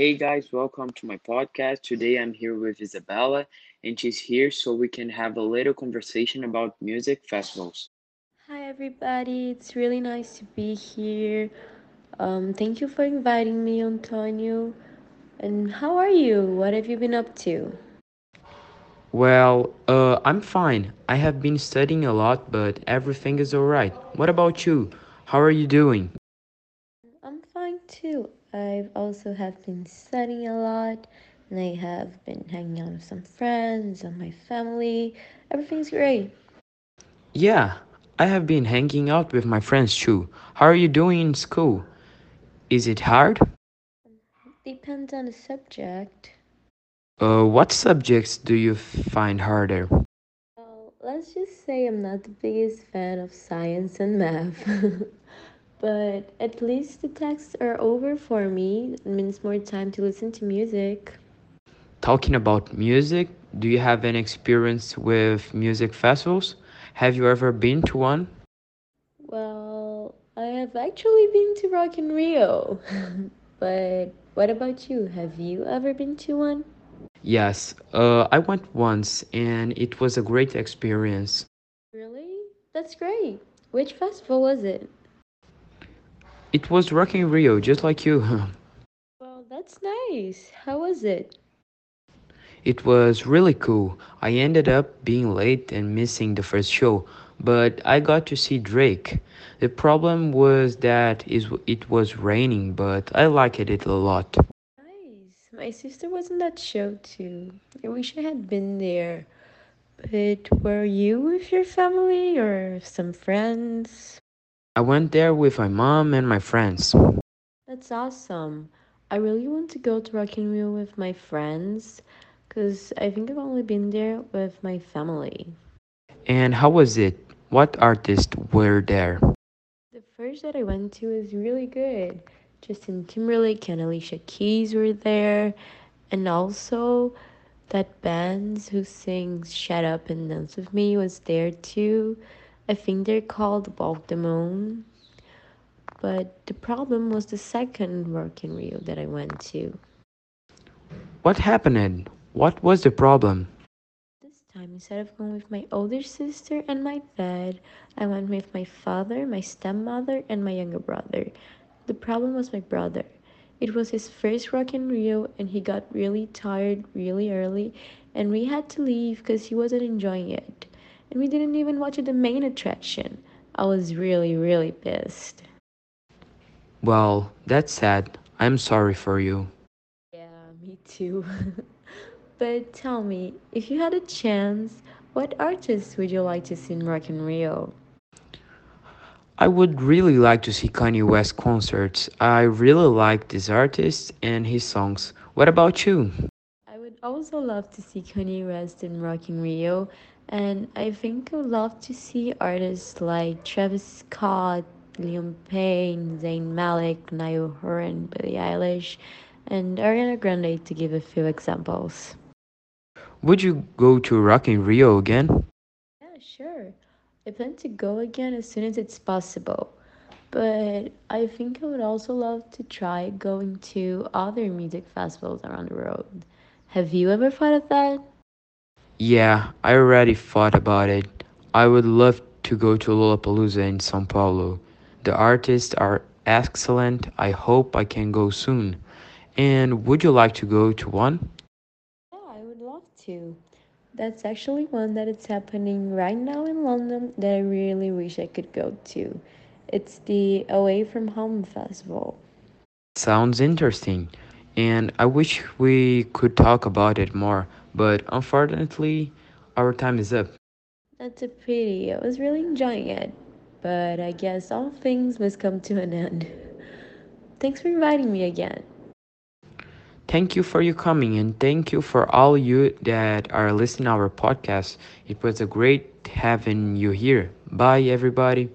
Hey guys, welcome to my podcast. Today I'm here with Isabella, and she's here so we can have a little conversation about music festivals. Hi, everybody. It's really nice to be here. Um, thank you for inviting me, Antonio. And how are you? What have you been up to? Well, uh, I'm fine. I have been studying a lot, but everything is alright. What about you? How are you doing? I'm fine too. I've also have been studying a lot, and I have been hanging out with some friends and my family. Everything's great. Yeah, I have been hanging out with my friends too. How are you doing in school? Is it hard? Depends on the subject. Uh, what subjects do you find harder? Well, let's just say I'm not the biggest fan of science and math. but at least the texts are over for me. It means more time to listen to music. Talking about music, do you have any experience with music festivals? Have you ever been to one? Well, I have actually been to Rock in Rio. but what about you? Have you ever been to one? Yes, uh, I went once and it was a great experience. Really? That's great. Which festival was it? It was Rock in Rio, just like you. Well, that's nice. How was it? It was really cool. I ended up being late and missing the first show, but I got to see Drake. The problem was that is- it was raining, but I liked it a lot. Nice. My sister was in that show too. I wish I had been there. But were you with your family or some friends? I went there with my mom and my friends. That's awesome. I really want to go to Rock in Rio with my friends because I think I've only been there with my family. And how was it? What artists were there? The first that I went to was really good. Justin Timberlake and Alicia Keys were there, and also that band who sings Shut Up and Dance With Me was there too. I think they're called Walk the Moon. But the problem was the second Rock in Rio that I went to. What happened? What was the problem? This time, instead of going with my older sister and my dad, I went with my father, my stepmother, and my younger brother. The problem was my brother. It was his first Rock in Rio, and he got really tired really early, and we had to leave because he wasn't enjoying it. And we didn't even watch the main attraction. I was really, really pissed. Well, that's sad. I'm sorry for you. Yeah, me too. but tell me, if you had a chance, what artists would you like to see in Rock in Rio? I would really like to see Kanye West concerts. I really like this artist and his songs. What about you? I also love to see Kanye West in Rock in Rio, and I think I would love to see artists like Travis Scott, Liam Payne, Zayn Malik, Niall Horan, Billie Eilish, and Ariana Grande to give a few examples. Would you go to Rock in Rio again? Yeah, sure. I plan to go again as soon as it's possible. But I think I would also love to try going to other music festivals around the world. Have you ever thought of that? Yeah, I already thought about it. I would love to go to Lollapalooza in São Paulo. The artists are excellent. I hope I can go soon. And would you like to go to one? Yeah, I would love to. That's actually one that is happening right now in London that I really wish I could go to. It's the Away from Home Festival. Sounds interesting. And I wish we could talk about it more, but unfortunately, our time is up. That's a pity. I was really enjoying it, but I guess all things must come to an end. Thanks for inviting me again. Thank you for you coming and thank you for all you that are listening our podcast. It was a great having you here. Bye everybody.